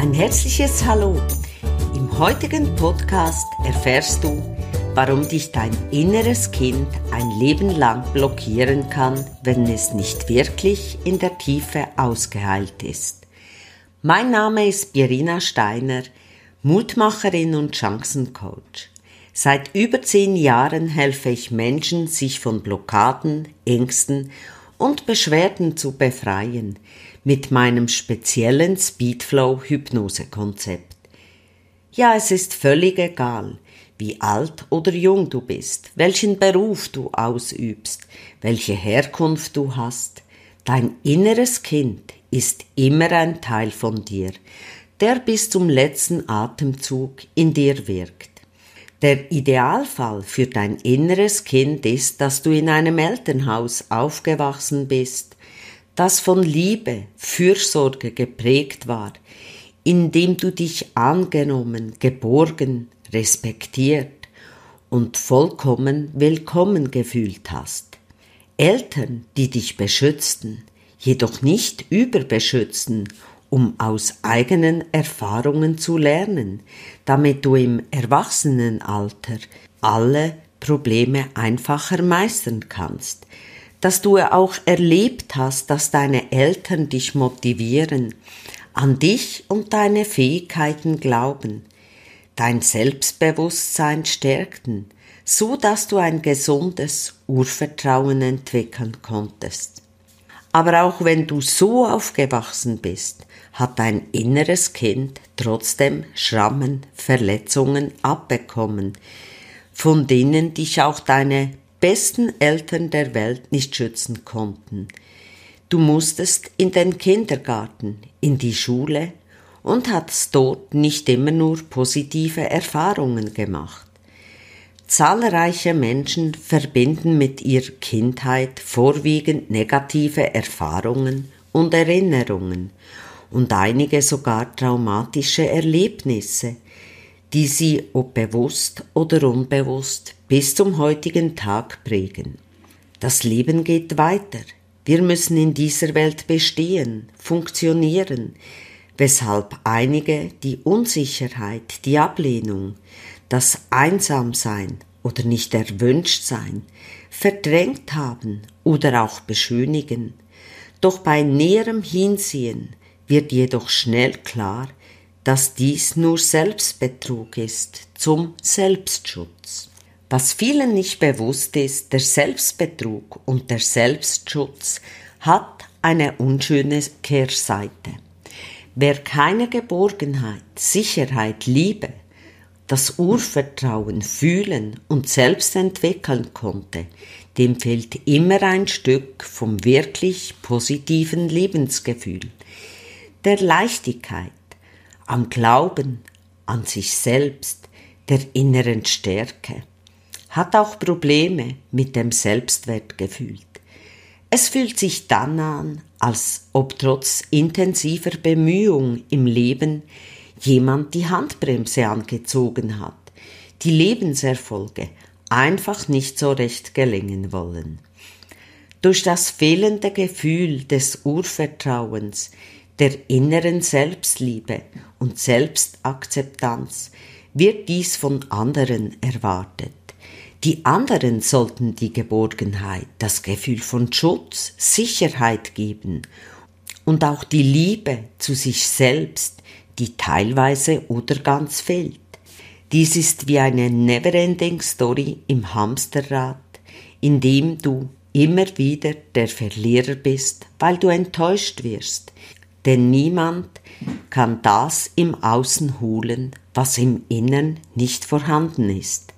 Ein herzliches Hallo. Im heutigen Podcast erfährst du, warum dich dein inneres Kind ein Leben lang blockieren kann, wenn es nicht wirklich in der Tiefe ausgeheilt ist. Mein Name ist Birina Steiner, Mutmacherin und Chancencoach. Seit über zehn Jahren helfe ich Menschen, sich von Blockaden, Ängsten und Beschwerden zu befreien mit meinem speziellen Speedflow Hypnosekonzept. Ja, es ist völlig egal, wie alt oder jung du bist, welchen Beruf du ausübst, welche Herkunft du hast. Dein inneres Kind ist immer ein Teil von dir, der bis zum letzten Atemzug in dir wirkt. Der Idealfall für dein inneres Kind ist, dass du in einem Elternhaus aufgewachsen bist, das von Liebe, Fürsorge geprägt war, in dem du dich angenommen, geborgen, respektiert und vollkommen willkommen gefühlt hast. Eltern, die dich beschützten, jedoch nicht überbeschützten um aus eigenen Erfahrungen zu lernen, damit du im Erwachsenenalter alle Probleme einfacher meistern kannst, dass du auch erlebt hast, dass deine Eltern dich motivieren, an dich und deine Fähigkeiten glauben, dein Selbstbewusstsein stärkten, so dass du ein gesundes Urvertrauen entwickeln konntest. Aber auch wenn du so aufgewachsen bist, hat dein inneres Kind trotzdem Schrammen, Verletzungen abbekommen, von denen dich auch deine besten Eltern der Welt nicht schützen konnten. Du musstest in den Kindergarten, in die Schule und hattest dort nicht immer nur positive Erfahrungen gemacht. Zahlreiche Menschen verbinden mit ihrer Kindheit vorwiegend negative Erfahrungen und Erinnerungen und einige sogar traumatische Erlebnisse, die sie ob bewusst oder unbewusst bis zum heutigen Tag prägen. Das Leben geht weiter. Wir müssen in dieser Welt bestehen, funktionieren, weshalb einige die Unsicherheit, die Ablehnung, das Einsamsein oder nicht erwünscht sein verdrängt haben oder auch beschönigen. Doch bei näherem Hinsehen wird jedoch schnell klar, dass dies nur Selbstbetrug ist zum Selbstschutz. Was vielen nicht bewusst ist, der Selbstbetrug und der Selbstschutz hat eine unschöne Kehrseite. Wer keine Geborgenheit, Sicherheit, Liebe, das Urvertrauen fühlen und selbst entwickeln konnte, dem fehlt immer ein Stück vom wirklich positiven Lebensgefühl der Leichtigkeit, am Glauben an sich selbst, der inneren Stärke, hat auch Probleme mit dem Selbstwertgefühl. Es fühlt sich dann an, als ob trotz intensiver Bemühung im Leben jemand die Handbremse angezogen hat, die Lebenserfolge einfach nicht so recht gelingen wollen. Durch das fehlende Gefühl des Urvertrauens der inneren Selbstliebe und Selbstakzeptanz wird dies von anderen erwartet. Die anderen sollten die Geborgenheit, das Gefühl von Schutz, Sicherheit geben und auch die Liebe zu sich selbst, die teilweise oder ganz fehlt. Dies ist wie eine neverending Story im Hamsterrad, in dem du immer wieder der Verlierer bist, weil du enttäuscht wirst, denn niemand kann das im Außen holen, was im Innern nicht vorhanden ist.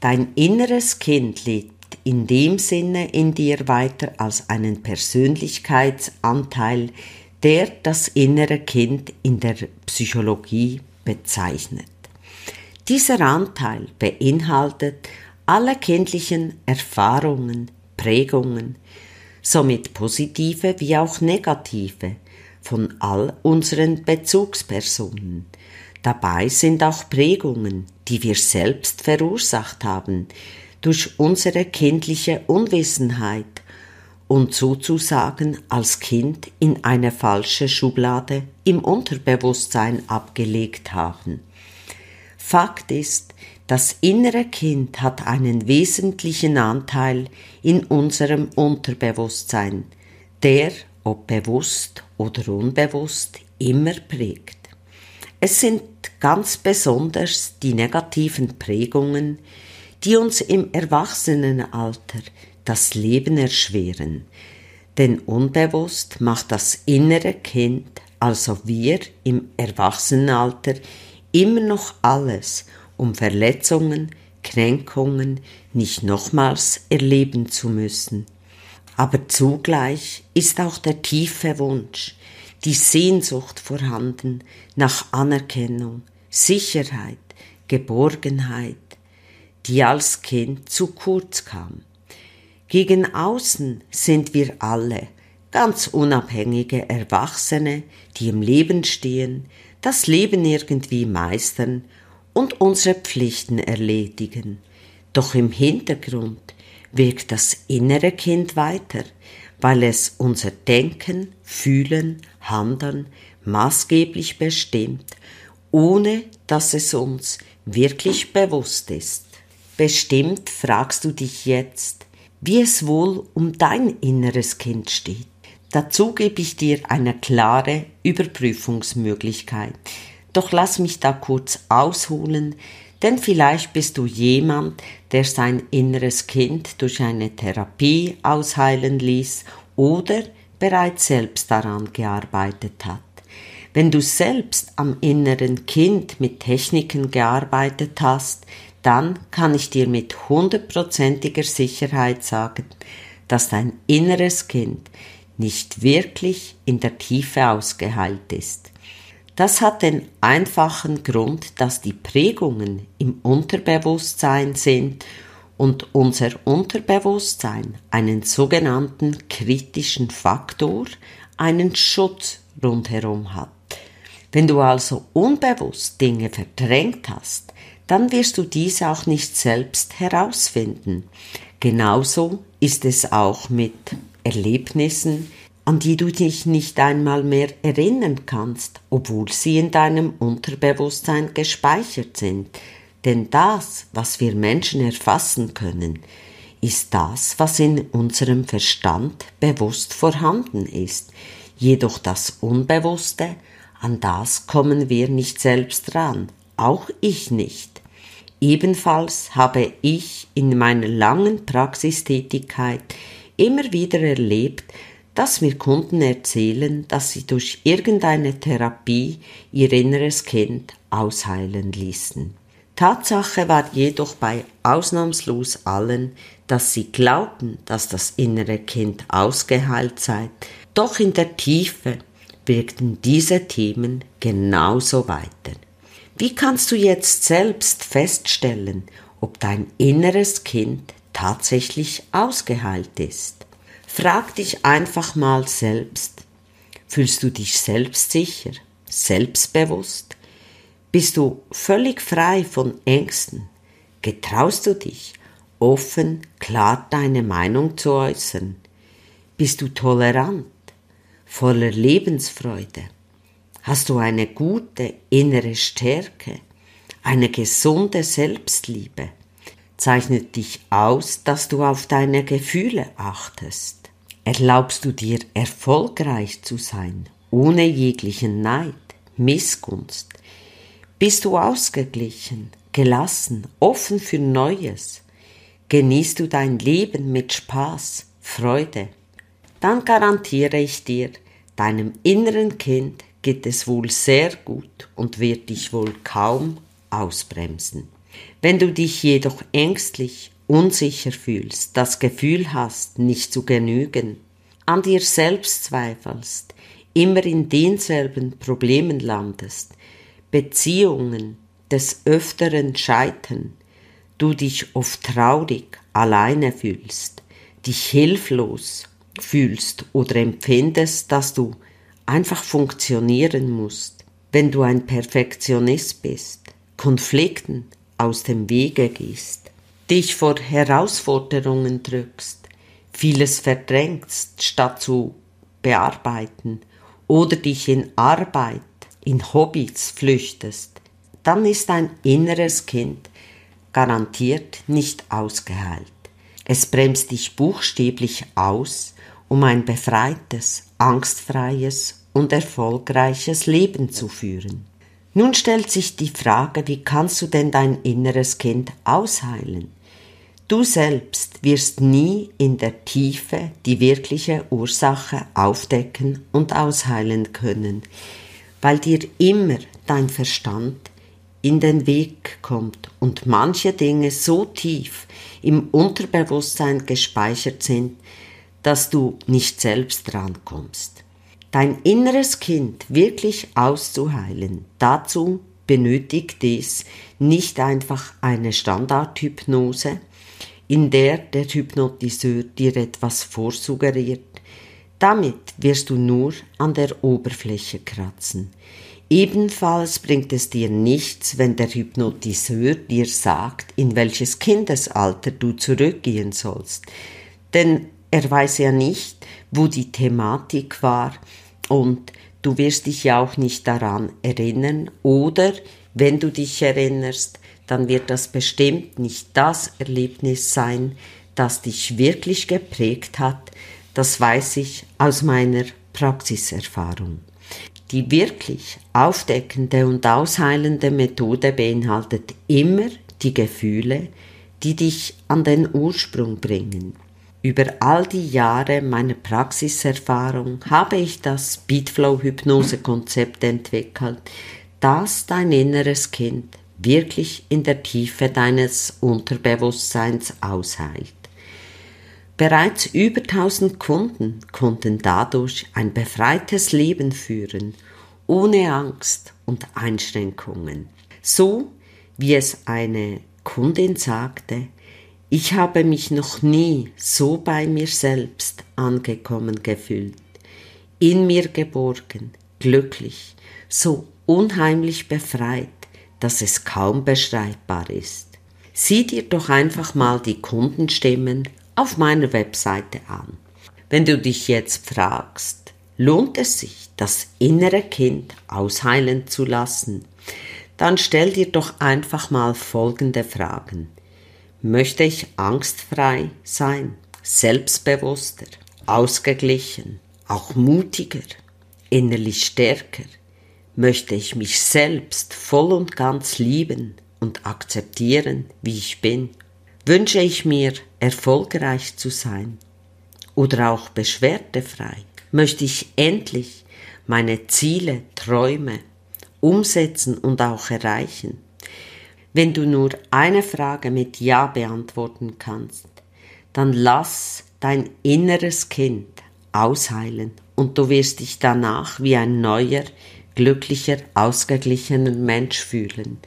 Dein inneres Kind lebt in dem Sinne in dir weiter als einen Persönlichkeitsanteil, der das innere Kind in der Psychologie bezeichnet. Dieser Anteil beinhaltet alle kindlichen Erfahrungen, Prägungen, somit positive wie auch negative, von all unseren Bezugspersonen. Dabei sind auch Prägungen, die wir selbst verursacht haben, durch unsere kindliche Unwissenheit und sozusagen als Kind in eine falsche Schublade im Unterbewusstsein abgelegt haben. Fakt ist, das innere Kind hat einen wesentlichen Anteil in unserem Unterbewusstsein, der, ob bewusst oder unbewusst, immer prägt. Es sind ganz besonders die negativen Prägungen, die uns im Erwachsenenalter das Leben erschweren, denn unbewusst macht das innere Kind, also wir im Erwachsenenalter, immer noch alles, um Verletzungen, Kränkungen nicht nochmals erleben zu müssen. Aber zugleich ist auch der tiefe Wunsch, die Sehnsucht vorhanden nach Anerkennung, Sicherheit, Geborgenheit, die als Kind zu kurz kam. Gegen außen sind wir alle ganz unabhängige Erwachsene, die im Leben stehen, das Leben irgendwie meistern und unsere Pflichten erledigen. Doch im Hintergrund wirkt das innere Kind weiter, weil es unser Denken, Fühlen, Handeln maßgeblich bestimmt, ohne dass es uns wirklich bewusst ist. Bestimmt fragst du dich jetzt, wie es wohl um dein inneres Kind steht. Dazu gebe ich dir eine klare Überprüfungsmöglichkeit. Doch lass mich da kurz ausholen, denn vielleicht bist du jemand, der sein inneres Kind durch eine Therapie ausheilen ließ oder bereits selbst daran gearbeitet hat. Wenn du selbst am inneren Kind mit Techniken gearbeitet hast, dann kann ich dir mit hundertprozentiger Sicherheit sagen, dass dein inneres Kind nicht wirklich in der Tiefe ausgeheilt ist. Das hat den einfachen Grund, dass die Prägungen im Unterbewusstsein sind und unser Unterbewusstsein einen sogenannten kritischen Faktor, einen Schutz rundherum hat. Wenn du also unbewusst Dinge verdrängt hast, dann wirst du diese auch nicht selbst herausfinden. Genauso ist es auch mit Erlebnissen, an die du dich nicht einmal mehr erinnern kannst, obwohl sie in deinem Unterbewusstsein gespeichert sind. Denn das, was wir Menschen erfassen können, ist das, was in unserem Verstand bewusst vorhanden ist. Jedoch das Unbewusste, an das kommen wir nicht selbst ran, auch ich nicht. Ebenfalls habe ich in meiner langen Praxistätigkeit immer wieder erlebt, dass mir Kunden erzählen, dass sie durch irgendeine Therapie ihr inneres Kind ausheilen ließen. Tatsache war jedoch bei ausnahmslos allen, dass sie glaubten, dass das innere Kind ausgeheilt sei, doch in der Tiefe wirkten diese Themen genauso weiter. Wie kannst du jetzt selbst feststellen, ob dein inneres Kind tatsächlich ausgeheilt ist? Frag dich einfach mal selbst. Fühlst du dich selbstsicher, selbstbewusst? Bist du völlig frei von Ängsten? Getraust du dich, offen, klar deine Meinung zu äußern? Bist du tolerant, voller Lebensfreude? Hast du eine gute innere Stärke, eine gesunde Selbstliebe? Zeichnet dich aus, dass du auf deine Gefühle achtest? Erlaubst du dir erfolgreich zu sein, ohne jeglichen Neid, Missgunst? Bist du ausgeglichen, gelassen, offen für Neues? Genießt du dein Leben mit Spaß, Freude? Dann garantiere ich dir, deinem inneren Kind geht es wohl sehr gut und wird dich wohl kaum ausbremsen. Wenn du dich jedoch ängstlich, unsicher fühlst, das Gefühl hast, nicht zu genügen, an dir selbst zweifelst, immer in denselben Problemen landest, Beziehungen des Öfteren scheitern, du dich oft traurig, alleine fühlst, dich hilflos fühlst oder empfindest, dass du einfach funktionieren musst, wenn du ein Perfektionist bist, Konflikten aus dem Wege gehst, dich vor Herausforderungen drückst, vieles verdrängst, statt zu bearbeiten oder dich in Arbeit, in Hobbys flüchtest, dann ist dein inneres Kind garantiert nicht ausgeheilt. Es bremst dich buchstäblich aus, um ein befreites, angstfreies und erfolgreiches Leben zu führen. Nun stellt sich die Frage, wie kannst du denn dein inneres Kind ausheilen? Du selbst wirst nie in der Tiefe die wirkliche Ursache aufdecken und ausheilen können, weil dir immer dein Verstand in den Weg kommt und manche Dinge so tief im Unterbewusstsein gespeichert sind, dass du nicht selbst drankommst. Dein inneres Kind wirklich auszuheilen, dazu benötigt es nicht einfach eine Standardhypnose, in der der Hypnotiseur dir etwas vorsuggeriert. Damit wirst du nur an der Oberfläche kratzen. Ebenfalls bringt es dir nichts, wenn der Hypnotiseur dir sagt, in welches Kindesalter du zurückgehen sollst. Denn er weiß ja nicht, wo die Thematik war und du wirst dich ja auch nicht daran erinnern oder wenn du dich erinnerst, dann wird das bestimmt nicht das Erlebnis sein, das dich wirklich geprägt hat, das weiß ich aus meiner Praxiserfahrung. Die wirklich aufdeckende und ausheilende Methode beinhaltet immer die Gefühle, die dich an den Ursprung bringen. Über all die Jahre meiner Praxiserfahrung habe ich das Speedflow-Hypnose-Konzept entwickelt, das dein inneres Kind wirklich in der Tiefe deines Unterbewusstseins ausheilt. Bereits über 1000 Kunden konnten dadurch ein befreites Leben führen, ohne Angst und Einschränkungen. So wie es eine Kundin sagte, ich habe mich noch nie so bei mir selbst angekommen gefühlt, in mir geborgen, glücklich, so unheimlich befreit, dass es kaum beschreibbar ist. Sieh dir doch einfach mal die Kundenstimmen auf meiner Webseite an. Wenn du dich jetzt fragst, lohnt es sich, das innere Kind ausheilen zu lassen, dann stell dir doch einfach mal folgende Fragen. Möchte ich angstfrei sein, selbstbewusster, ausgeglichen, auch mutiger, innerlich stärker? Möchte ich mich selbst voll und ganz lieben und akzeptieren, wie ich bin? wünsche ich mir, erfolgreich zu sein oder auch beschwerdefrei, möchte ich endlich meine Ziele, Träume umsetzen und auch erreichen. Wenn du nur eine Frage mit Ja beantworten kannst, dann lass dein inneres Kind ausheilen und du wirst dich danach wie ein neuer, glücklicher, ausgeglichener Mensch fühlen,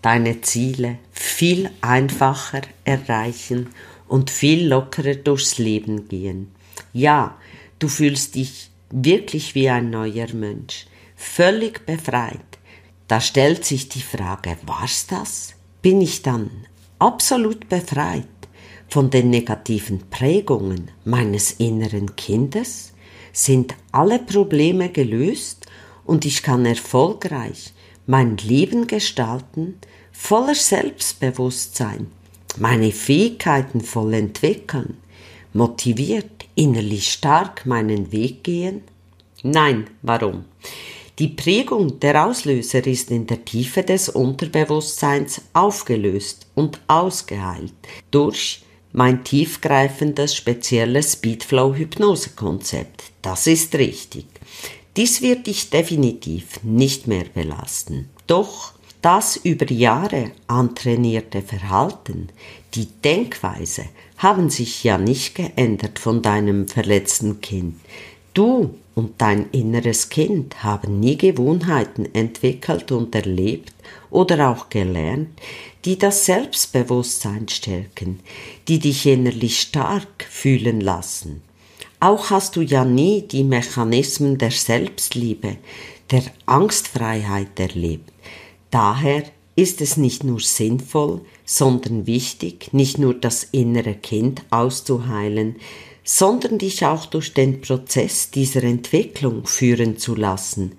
deine Ziele viel einfacher erreichen und viel lockerer durchs Leben gehen. Ja, du fühlst dich wirklich wie ein neuer Mensch, völlig befreit. Da stellt sich die Frage, war's das? Bin ich dann absolut befreit von den negativen Prägungen meines inneren Kindes? Sind alle Probleme gelöst und ich kann erfolgreich mein Leben gestalten, voller Selbstbewusstsein, meine Fähigkeiten voll entwickeln, motiviert, innerlich stark meinen Weg gehen? Nein, warum? Die Prägung der Auslöser ist in der Tiefe des Unterbewusstseins aufgelöst und ausgeheilt durch mein tiefgreifendes spezielles Speedflow-Hypnose-Konzept. Das ist richtig. Dies wird dich definitiv nicht mehr belasten. Doch das über Jahre antrainierte Verhalten, die Denkweise haben sich ja nicht geändert von deinem verletzten Kind. Du und dein inneres Kind haben nie Gewohnheiten entwickelt und erlebt oder auch gelernt, die das Selbstbewusstsein stärken, die dich innerlich stark fühlen lassen. Auch hast du ja nie die Mechanismen der Selbstliebe, der Angstfreiheit erlebt. Daher ist es nicht nur sinnvoll, sondern wichtig, nicht nur das innere Kind auszuheilen, sondern dich auch durch den Prozess dieser Entwicklung führen zu lassen,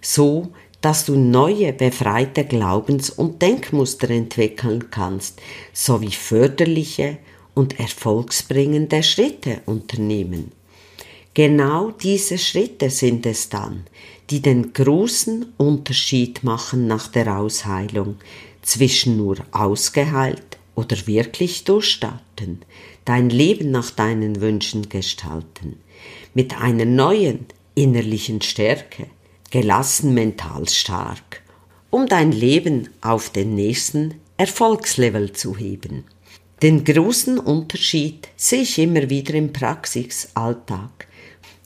so dass du neue befreite Glaubens- und Denkmuster entwickeln kannst, sowie förderliche und erfolgsbringende Schritte unternehmen. Genau diese Schritte sind es dann, die den großen Unterschied machen nach der Ausheilung zwischen nur ausgeheilt oder wirklich durchstarten, dein Leben nach deinen Wünschen gestalten, mit einer neuen innerlichen Stärke, gelassen mental stark, um dein Leben auf den nächsten Erfolgslevel zu heben. Den großen Unterschied sehe ich immer wieder im Praxisalltag.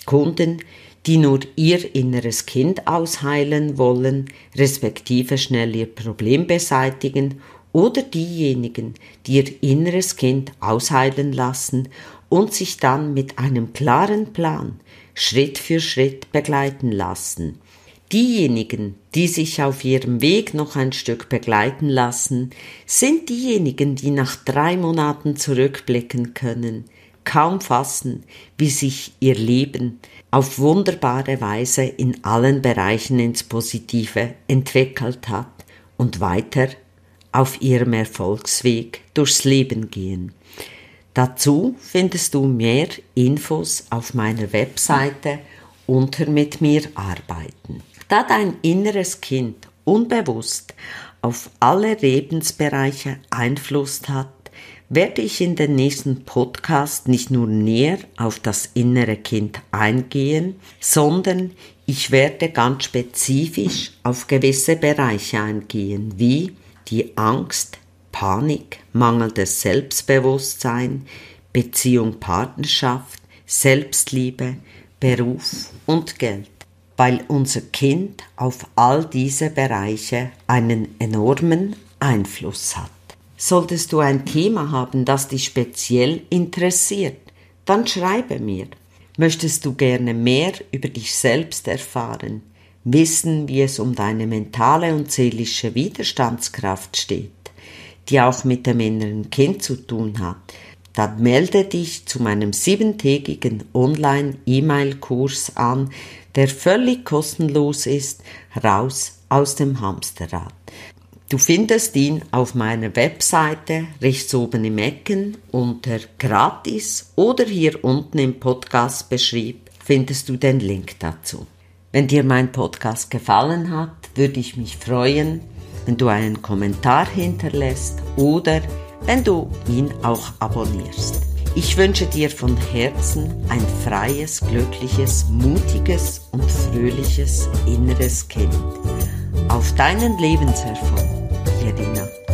Kunden, die nur ihr inneres Kind ausheilen wollen, respektive schnell ihr Problem beseitigen, oder diejenigen, die ihr inneres Kind ausheilen lassen und sich dann mit einem klaren Plan Schritt für Schritt begleiten lassen. Diejenigen, die sich auf ihrem Weg noch ein Stück begleiten lassen, sind diejenigen, die nach drei Monaten zurückblicken können, kaum fassen, wie sich ihr Leben auf wunderbare Weise in allen Bereichen ins Positive entwickelt hat und weiter auf ihrem Erfolgsweg durchs Leben gehen. Dazu findest du mehr Infos auf meiner Webseite unter Mit mir arbeiten. Da dein inneres Kind unbewusst auf alle Lebensbereiche Einfluss hat, werde ich in den nächsten Podcast nicht nur näher auf das innere Kind eingehen, sondern ich werde ganz spezifisch auf gewisse Bereiche eingehen, wie die Angst, Panik, mangelndes Selbstbewusstsein, Beziehung, Partnerschaft, Selbstliebe, Beruf und Geld, weil unser Kind auf all diese Bereiche einen enormen Einfluss hat. Solltest du ein Thema haben, das dich speziell interessiert, dann schreibe mir. Möchtest du gerne mehr über dich selbst erfahren, wissen, wie es um deine mentale und seelische Widerstandskraft steht, die auch mit dem inneren Kind zu tun hat, dann melde dich zu meinem siebentägigen Online-E-Mail-Kurs an, der völlig kostenlos ist, raus aus dem Hamsterrad. Du findest ihn auf meiner Webseite rechts oben im Ecken unter gratis oder hier unten im Podcast-Beschrieb findest du den Link dazu. Wenn dir mein Podcast gefallen hat, würde ich mich freuen, wenn du einen Kommentar hinterlässt oder wenn du ihn auch abonnierst. Ich wünsche dir von Herzen ein freies, glückliches, mutiges und fröhliches inneres Kind. Auf deinen Lebenserfolg 夜里呢？